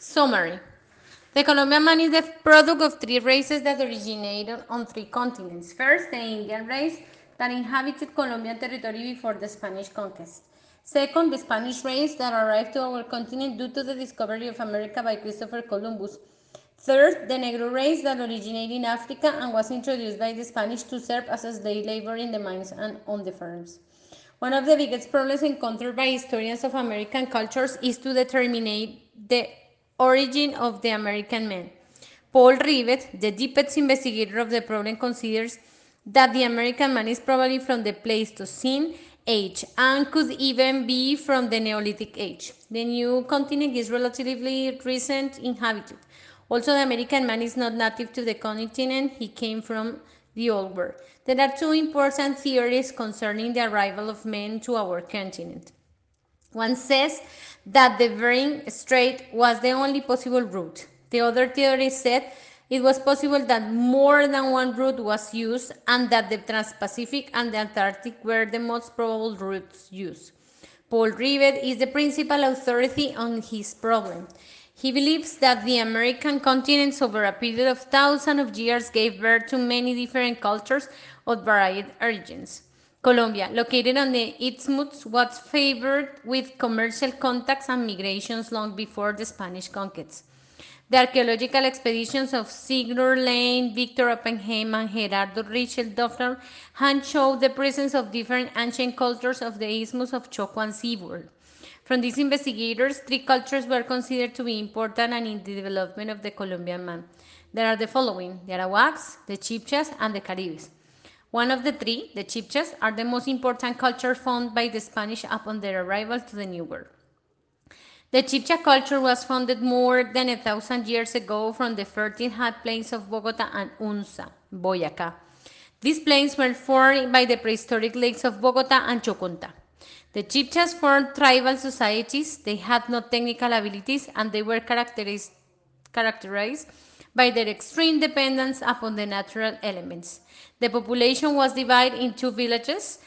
Summary. The Colombian man is the product of three races that originated on three continents. First, the Indian race that inhabited Colombian territory before the Spanish conquest. Second, the Spanish race that arrived to our continent due to the discovery of America by Christopher Columbus. Third, the Negro race that originated in Africa and was introduced by the Spanish to serve as slave labor in the mines and on the farms. One of the biggest problems encountered by historians of American cultures is to determine the origin of the American man. Paul Rivet, the deepest investigator of the problem, considers that the American man is probably from the Pleistocene age and could even be from the Neolithic age. The new continent is relatively recent inhabited. Also, the American man is not native to the continent, he came from the Old World. There are two important theories concerning the arrival of men to our continent. One says that the Bering Strait was the only possible route. The other theory said it was possible that more than one route was used and that the Trans-Pacific and the Antarctic were the most probable routes used. Paul Rivet is the principal authority on his problem. He believes that the American continents over a period of thousands of years gave birth to many different cultures of varied origins. Colombia, located on the Isthmus, was favored with commercial contacts and migrations long before the Spanish conquest. The archaeological expeditions of Sigurd Lane, Victor Oppenheim, and Gerardo Reichel-Dolmatoff had shown the presence of different ancient cultures of the Isthmus of Choco and seaboard. From these investigators, three cultures were considered to be important and in the development of the Colombian man. There are the following, the Arawaks, the Chibchas, and the Caribes. One of the three, the Chibchas, are the most important culture found by the Spanish upon their arrival to the New World. The Chibcha culture was founded more than a thousand years ago from the fertile hot plains of Bogota and Tunja, Boyacá. These plains were formed by the prehistoric lakes of Bogota and Choconta. The Chibchas formed tribal societies, they had no technical abilities, and they were characterized, characterized by their extreme dependence upon the natural elements. The population was divided into villages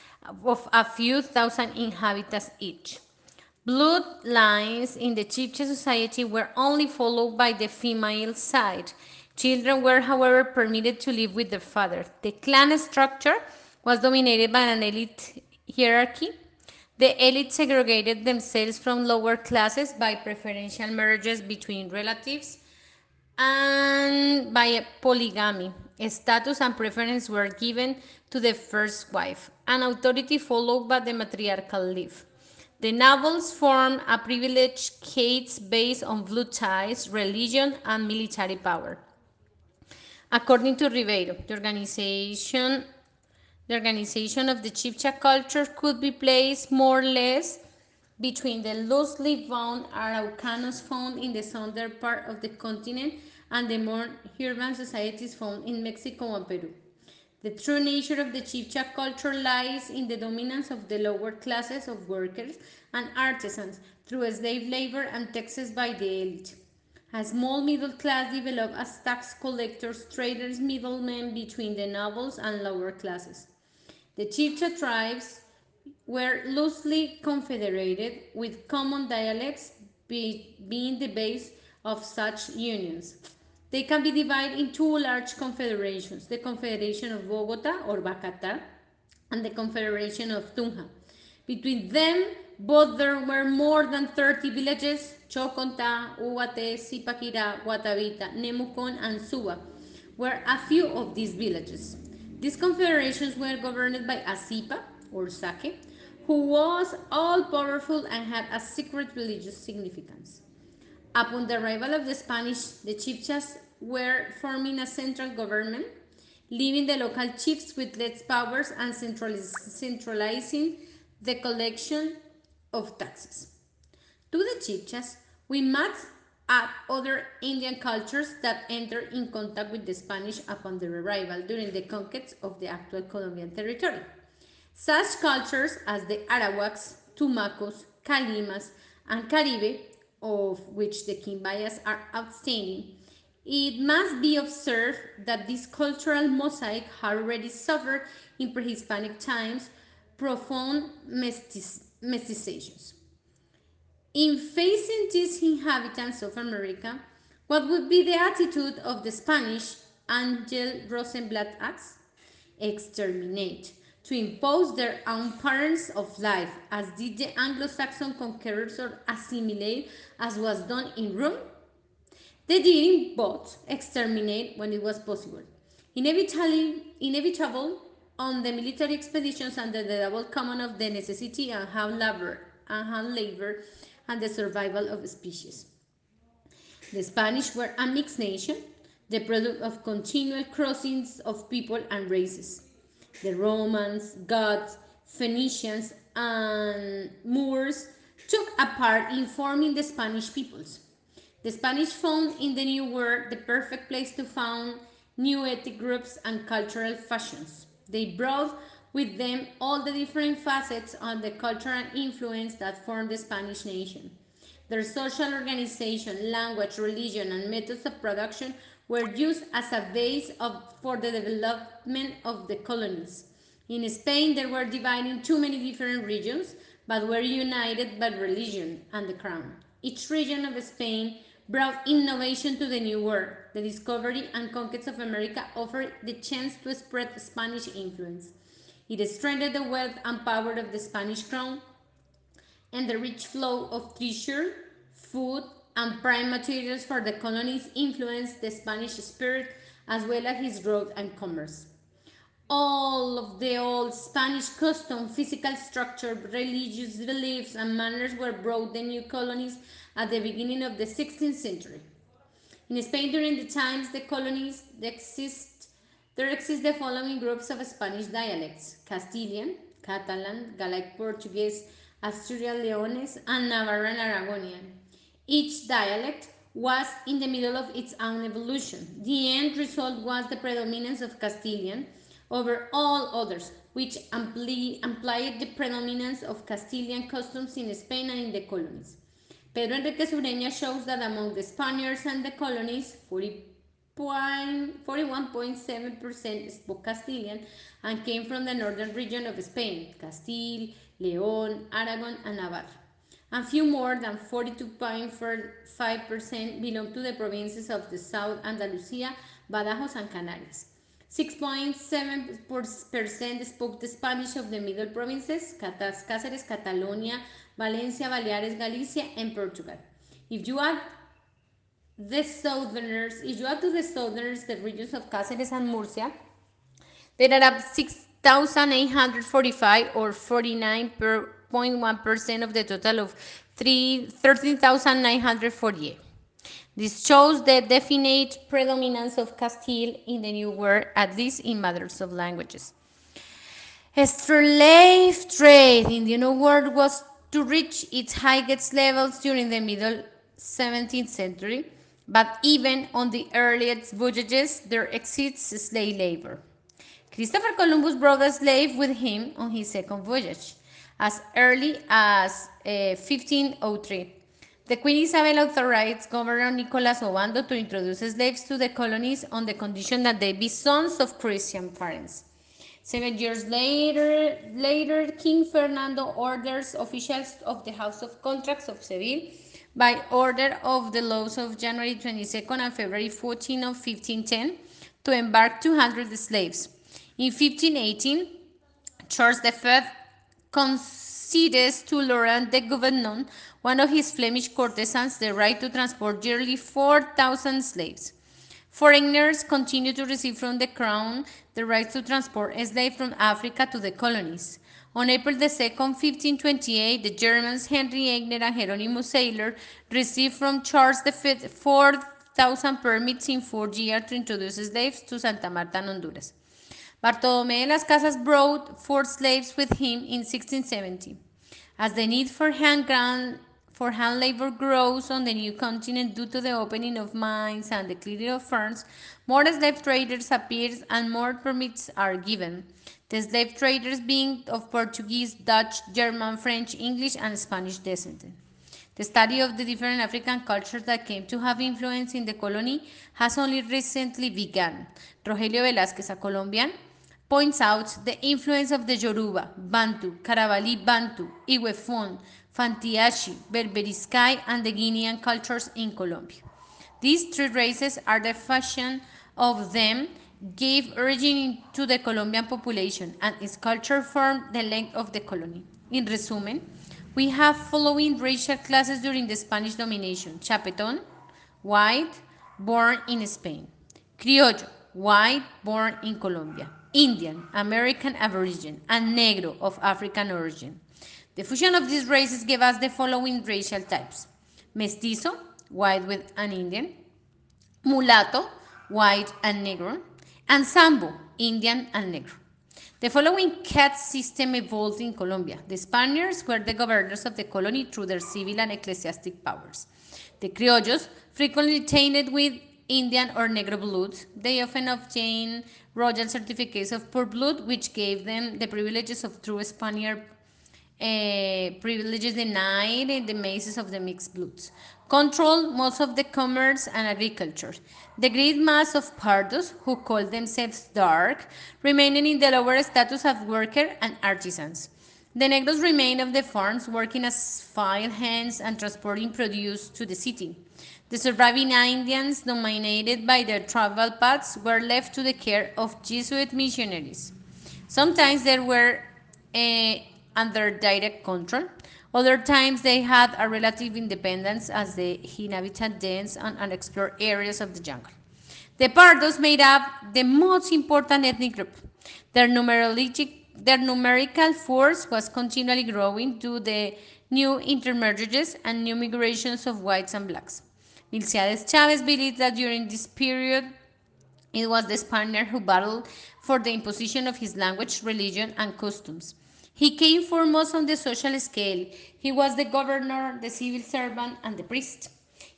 of a few thousand inhabitants each. Bloodlines in the Chibcha society were only followed by the female side. Children were, however, permitted to live with their father. The clan structure was dominated by an elite hierarchy. The elite segregated themselves from lower classes by preferential marriages between relatives and by polygamy. Status and preference were given to the first wife, and authority followed by the matriarchal leaf. The nobles form a privileged case based on blood ties, religion, and military power. According to Ribeiro, the organization, the organization of the Chibcha culture could be placed more or less between the loosely bound Araucanos found in the southern part of the continent and the more urban societies found in Mexico and Peru. The true nature of the Chibcha culture lies in the dominance of the lower classes of workers and artisans through slave labor and taxes by the elite. A small middle class developed as tax collectors, traders, middlemen between the nobles and lower classes. The Chibcha tribes were loosely confederated with common dialects be, being the base of such unions. They can be divided in two large confederations, the Confederation of Bogota or Bacata and the Confederation of Tunja. Between them, both there were more than 30 villages, Choconta, Uguate, Zipaquirá, Guatavita, Nemucon, and Suba were a few of these villages. These confederations were governed by a or Zaque, who was all-powerful and had a secret religious significance. Upon the arrival of the Spanish, the Chibchas were forming a central government, leaving the local chiefs with less powers and centralizing the collection of taxes. To the Chibchas, we must add other Indian cultures that entered in contact with the Spanish upon their arrival during the conquest of the actual Colombian territory. Such cultures as the Arawaks, Tumacos, Calimas, and Caribe of which the Quimbayas are outstanding, it must be observed that this cultural mosaic had already suffered in pre-Hispanic times profound mestizations. In facing these inhabitants of America, what would be the attitude of the Spanish Angel Rosenblat acts? Exterminate, to impose their own patterns of life, as did the Anglo-Saxon conquerors or assimilate, as was done in Rome? They didn't both exterminate when it was possible. Inevitably, inevitable on the military expeditions under the double command of the necessity and hard labor, and hard labor and the survival of species. The Spanish were a mixed nation, the product of continual crossings of people and races. The Romans, Goths, Phoenicians, and Moors took a part in forming the Spanish peoples. The Spanish found in the New World the perfect place to found new ethnic groups and cultural fashions. They brought with them all the different facets of the cultural influence that formed the Spanish nation. Their social organization, language, religion, and methods of production were used as a base of, for the development of the colonies. In Spain, they were divided into many different regions, but were united by religion and the crown. Each region of Spain brought innovation to the New World. The discovery and conquest of America offered the chance to spread Spanish influence. It strengthened the wealth and power of the Spanish crown and the rich flow of treasure, food, and prime materials for the colonies influenced the Spanish spirit as well as his growth and commerce. All of the old Spanish custom, physical structure, religious beliefs, and manners were brought the new colonies at the beginning of the 16th century. In Spain, during the times the colonies exist, there exist the following groups of Spanish dialects: Castilian, Catalan, Gallic Portuguese, Asturian Leones, and Navarran Aragonian. Each dialect was in the middle of its own evolution. The end result was the predominance of Castilian over all others, which implied the predominance of Castilian customs in Spain and in the colonies. Pedro Henríquez Ureña shows that among the Spaniards and the colonies, 41.7% spoke Castilian and came from the northern region of Spain, Castile, León, Aragon, and Navarre. And few more than 42.5% belong to the provinces of the south, Andalusia, Badajoz, and Canarias. 6.7% spoke the Spanish of the middle provinces, Cáceres, Catalonia, Valencia, Baleares, Galicia, and Portugal. If you add the southerners, if you add to the southerners the regions of Cáceres and Murcia, there are 6,845 or 49.1% of the total of 13,948. This shows the definite predominance of Castile in the New World, at least in matters of languages. Slave trade in the New World was to reach its highest levels during the middle 17th century, but even on the earliest voyages there exists slave labor. Christopher Columbus brought a slave with him on his second voyage, as early as uh, 1503. The Queen Isabel authorized Governor Nicolas Ovando to introduce slaves to the colonies on the condition that they be sons of Christian parents. Seven years later, later, King Fernando orders officials of the House of Contracts of Seville by order of the laws of January 22nd and February 14 of 1510 to embark 200 slaves. In 1518, Charles V concedes to Laurent de Gouvernon, one of his Flemish courtesans, the right to transport yearly 4,000 slaves. Foreigners continue to receive from the crown the right to transport slaves from Africa to the colonies. On April 2, 1528, the Germans Henry Eigner and Hieronymus Seiler received from Charles V 4,000 permits in four years to introduce slaves to Santa Marta and Honduras. Bartolomé de las Casas brought four slaves with him in 1670. As the need for hand ground, for hand labor grows on the new continent due to the opening of mines and the clearing of farms, more slave traders appear and more permits are given. The slave traders being of Portuguese, Dutch, German, French, English, and Spanish descent. The study of the different African cultures that came to have influence in the colony has only recently begun. Rogelio Velázquez, a Colombian, points out the influence of the Yoruba, Bantu, Caravali Bantu, Iwefon, Fantiachi, Berberiskai, and the Guinean cultures in Colombia. These three races are the fashion of them gave origin to the Colombian population and its culture formed the length of the colony. In resumen, we have following racial classes during the Spanish domination. Chapeton, white, born in Spain. Criollo, white, born in Colombia. Indian, American Aborigine, and Negro of African origin. The fusion of these races gave us the following racial types. Mestizo, white with an Indian. Mulatto, white and Negro and Sambo, Indian and Negro. The following caste system evolved in Colombia. The Spaniards were the governors of the colony through their civil and ecclesiastic powers. The criollos frequently tainted with Indian or Negro blood. They often obtained royal certificates of pure blood, which gave them the privileges of true Spaniard uh, privileges denied in the mazes of the mixed bloods, controlled most of the commerce and agriculture. The great mass of Pardos, who called themselves dark, remaining in the lower status of worker and artisans. The Negros remained of the farms, working as file hands and transporting produce to the city. The surviving Indians, dominated by their travel paths, were left to the care of Jesuit missionaries. Sometimes they were uh, under direct control. Other times they had a relative independence as they inhabited dense and unexplored areas of the jungle. The Pardos made up the most important ethnic group. Their, their numerical force was continually growing due to the new intermarriages and new migrations of whites and blacks. Milciades Chavez believed that during this period, it was the Spaniard who battled for the imposition of his language, religion, and customs. He came foremost on the social scale. He was the governor, the civil servant, and the priest.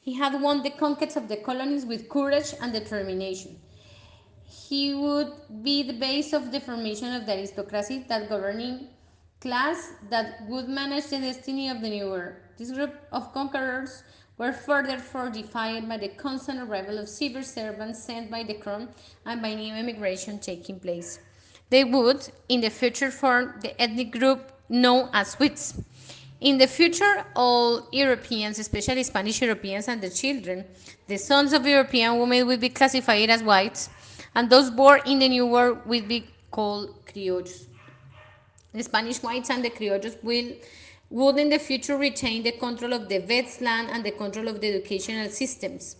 He had won the conquest of the colonies with courage and determination. He would be the base of the formation of the aristocracy, that governing class that would manage the destiny of the new world. This group of conquerors were further fortified by the constant arrival of civil servants sent by the crown and by new immigration taking place. They would, in the future, form the ethnic group known as Swedes. In the future, all Europeans, especially Spanish Europeans and the children, the sons of European women will be classified as whites, and those born in the New World will be called criollos. The Spanish whites and the criollos will would in the future retain the control of the vets land and the control of the educational systems.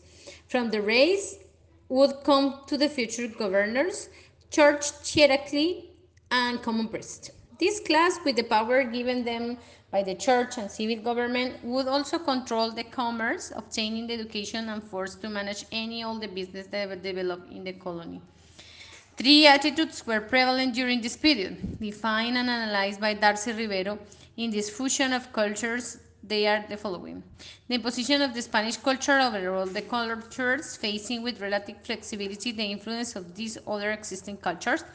From the race would come to the future governors church hierarchy, and common priest. This class, with the power given them by the church and civil government, would also control the commerce, obtaining the education and force to manage any all the business that developed in the colony. Three attitudes were prevalent during this period, defined and analyzed by Darcy Ribeiro in this fusion of cultures they are the following. The position of the Spanish culture overall, the cultures facing with relative flexibility the influence of these other existing cultures,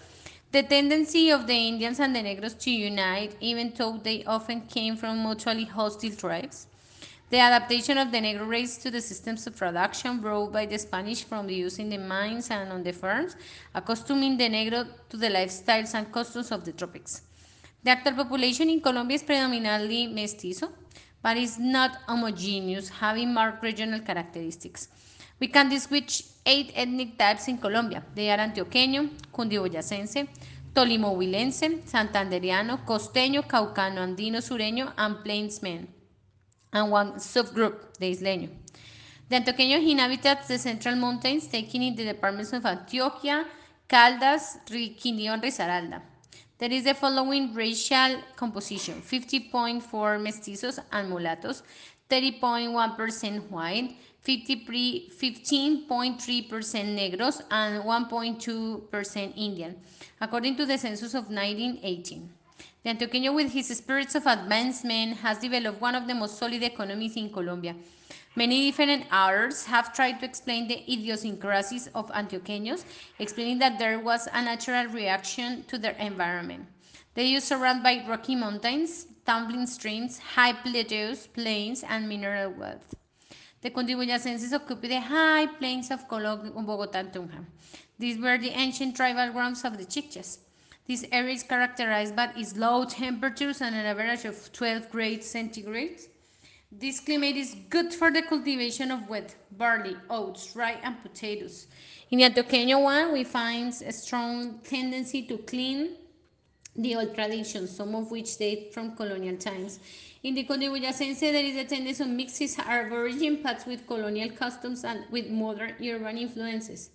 the tendency of the Indians and the Negros to unite, even though they often came from mutually hostile tribes, the adaptation of the Negro race to the systems of production brought by the Spanish from the use in the mines and on the farms, accustoming the Negro to the lifestyles and customs of the tropics. The actual population in Colombia is predominantly mestizo, but is not homogeneous, having marked regional characteristics. We can distinguish eight ethnic types in Colombia. They are antioqueño, cundiboyacense, tolimohuilense, santanderiano, costeño, caucano, andino, sureño, and plainsmen, and one subgroup, the isleño. The antioqueño inhabits the central mountains, taking in the departments of Antioquia, Caldas, Quindío, Risaralda. There is the following racial composition 50.4 mestizos and mulattos, 30.1% white, 15.3% negros, and 1.2% Indian, according to the census of 1918. The Antioqueño, with his spirits of advancement, has developed one of the most solid economies in Colombia. Many different authors have tried to explain the idiosyncrasies of Antioqueños, explaining that there was a natural reaction to their environment. They are surrounded by rocky mountains, tumbling streams, high plateaus, plains, and mineral wealth. The Cundiboyacenses occupied the high plains of Bogotá and Tunja. These were the ancient tribal grounds of the Chibchas. This area is characterized by its low temperatures and an average of 12 grades centigrade. This climate is good for the cultivation of wheat, barley, oats, rye, and potatoes. In the Antioqueño one, we find a strong tendency to clean the old traditions, some of which date from colonial times. In the Cundiboyacense, there is a tendency to mix his Aborigine paths with colonial customs and with modern urban influences.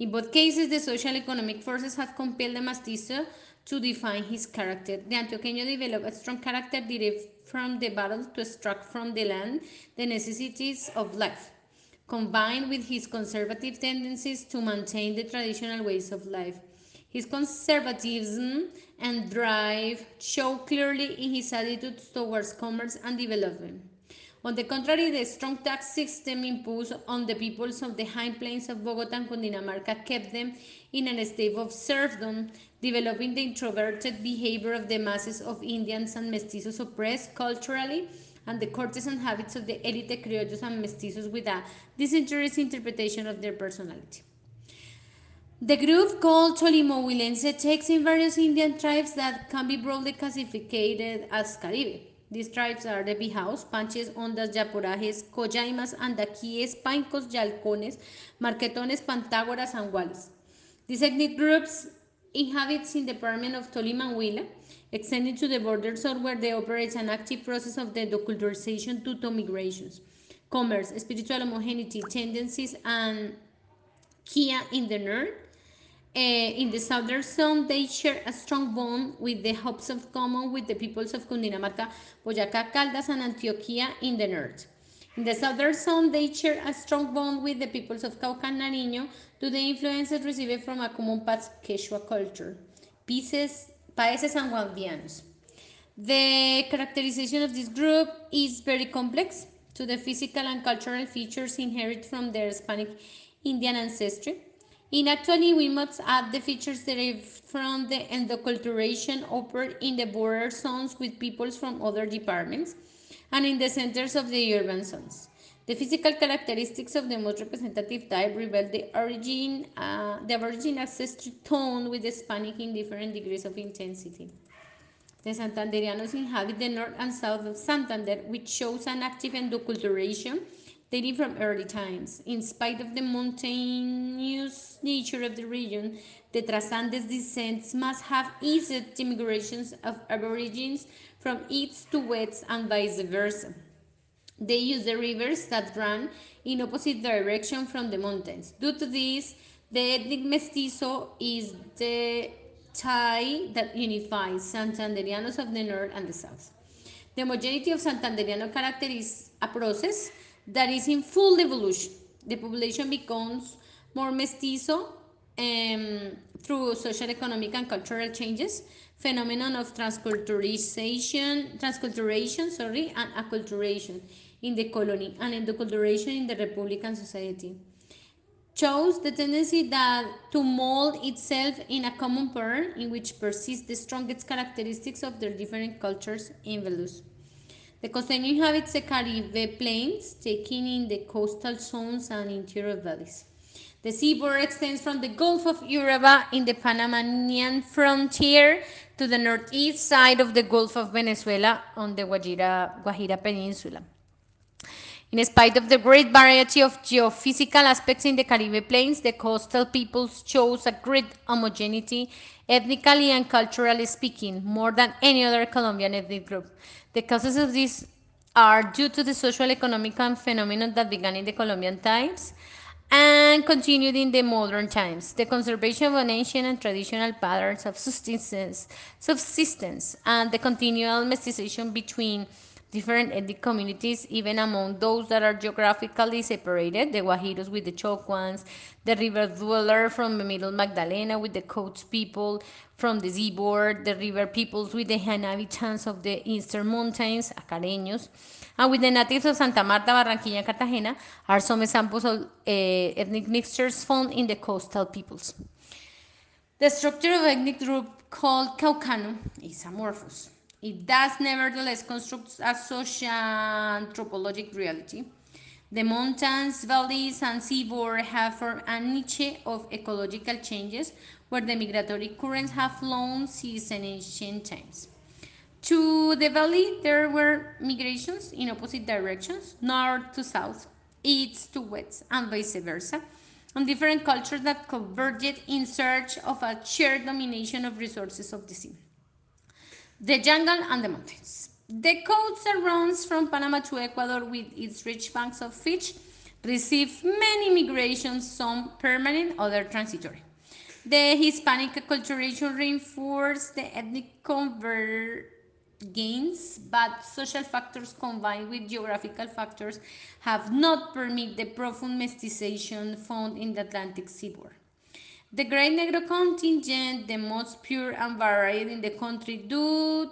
In both cases, the social economic forces have compelled the mestizo to define his character. The Antioqueño developed a strong character derived from the battle to extract from the land the necessities of life, combined with his conservative tendencies to maintain the traditional ways of life. His conservatism and drive show clearly in his attitudes towards commerce and development. On the contrary, the strong tax system imposed on the peoples of the high plains of Bogota and Cundinamarca kept them in a state of serfdom, developing the introverted behavior of the masses of Indians and mestizos oppressed culturally and the courtesan habits of the elite criollos and mestizos with a disinterested interpretation of their personality. The group called Tolimo-Huilense takes in various Indian tribes that can be broadly classified as Caribe. These tribes are the Bijaos, Panches, Ondas, Yaporajes, Coyaimas, Andaquíes, Paincos, Yalcones, Marquetones, Pantágoras, and Walis. These ethnic groups inhabit in the department of Tolima and Huila, extending to the borders of where they operate an active process of the deculturization due to migrations, commerce, spiritual homogeneity, tendencies, and Kia in the north, Uh, in the southern zone, they share a strong bond with the hopes of common with the peoples of Cundinamarca, Boyacá, Caldas, and Antioquia in the north. In the southern zone, they share a strong bond with the peoples of Cauca and Nariño to the influences received from a common past Quechua culture, Pieces, Paeses and Guambianos. The characterization of this group is very complex to the physical and cultural features inherited from their Hispanic Indian ancestry. In actually, we must add the features derived from the endoculturation occurred in the border zones with peoples from other departments and in the centers of the urban zones. The physical characteristics of the most representative type reveal the origin, uh, the origin ancestry tone with the Hispanic in different degrees of intensity. The Santanderianos inhabit the north and south of Santander, which shows an active endoculturation dating from early times. In spite of the mountainous nature of the region, the Trasandes descents must have eased the migrations of aborigines from east to west and vice versa. They use the rivers that run in opposite direction from the mountains. Due to this, the ethnic mestizo is the tie that unifies Santanderianos of the north and the south. The homogeneity of Santanderiano character is a process that is in full evolution. The population becomes more mestizo um, through social, economic, and cultural changes, phenomenon of transculturization, transculturation, sorry, and acculturation in the colony and endoculturation in the Republican society. Shows the tendency that to mold itself in a common pattern in which persist the strongest characteristics of their different cultures in Velus. The costeño inhabits the Caribe plains, taking in the coastal zones and interior valleys. The seaboard extends from the Gulf of Urabá in the Panamanian frontier to the northeast side of the Gulf of Venezuela on the Guajira, Guajira Peninsula. In spite of the great variety of geophysical aspects in the Caribe plains, the coastal peoples shows a great homogeneity, ethnically and culturally speaking, more than any other Colombian ethnic group. The causes of this are due to the social economic phenomenon that began in the Colombian times and continued in the modern times. The conservation of ancient and traditional patterns of subsistence, subsistence and the continual mestization between different ethnic communities, even among those that are geographically separated, the Guajiros with the Chocuans, the river dweller from the middle Magdalena with the Coast people from the seaboard, the river peoples with the inhabitants of the eastern mountains, Acareños, and with the natives of Santa Marta, Barranquilla, Cartagena, are some examples of uh, ethnic mixtures found in the coastal peoples. The structure of ethnic group called Caucano is amorphous. It does nevertheless construct a social anthropologic reality. The mountains, valleys, and seaboard have formed a niche of ecological changes where the migratory currents have flown since ancient times. To the valley, there were migrations in opposite directions, north to south, east to west, and vice versa, and different cultures that converged in search of a shared domination of resources of the sea. The jungle and the mountains. The coast that runs from Panama to Ecuador with its rich banks of fish received many migrations, some permanent, other transitory. The Hispanic acculturation reinforced the ethnic convergence but social factors combined with geographical factors have not permitted the profound mestization found in the Atlantic seaboard. The Great Negro contingent, the most pure and varied in the country due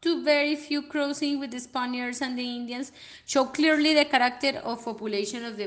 to very few crossing with the Spaniards and the Indians, show clearly the character of population of the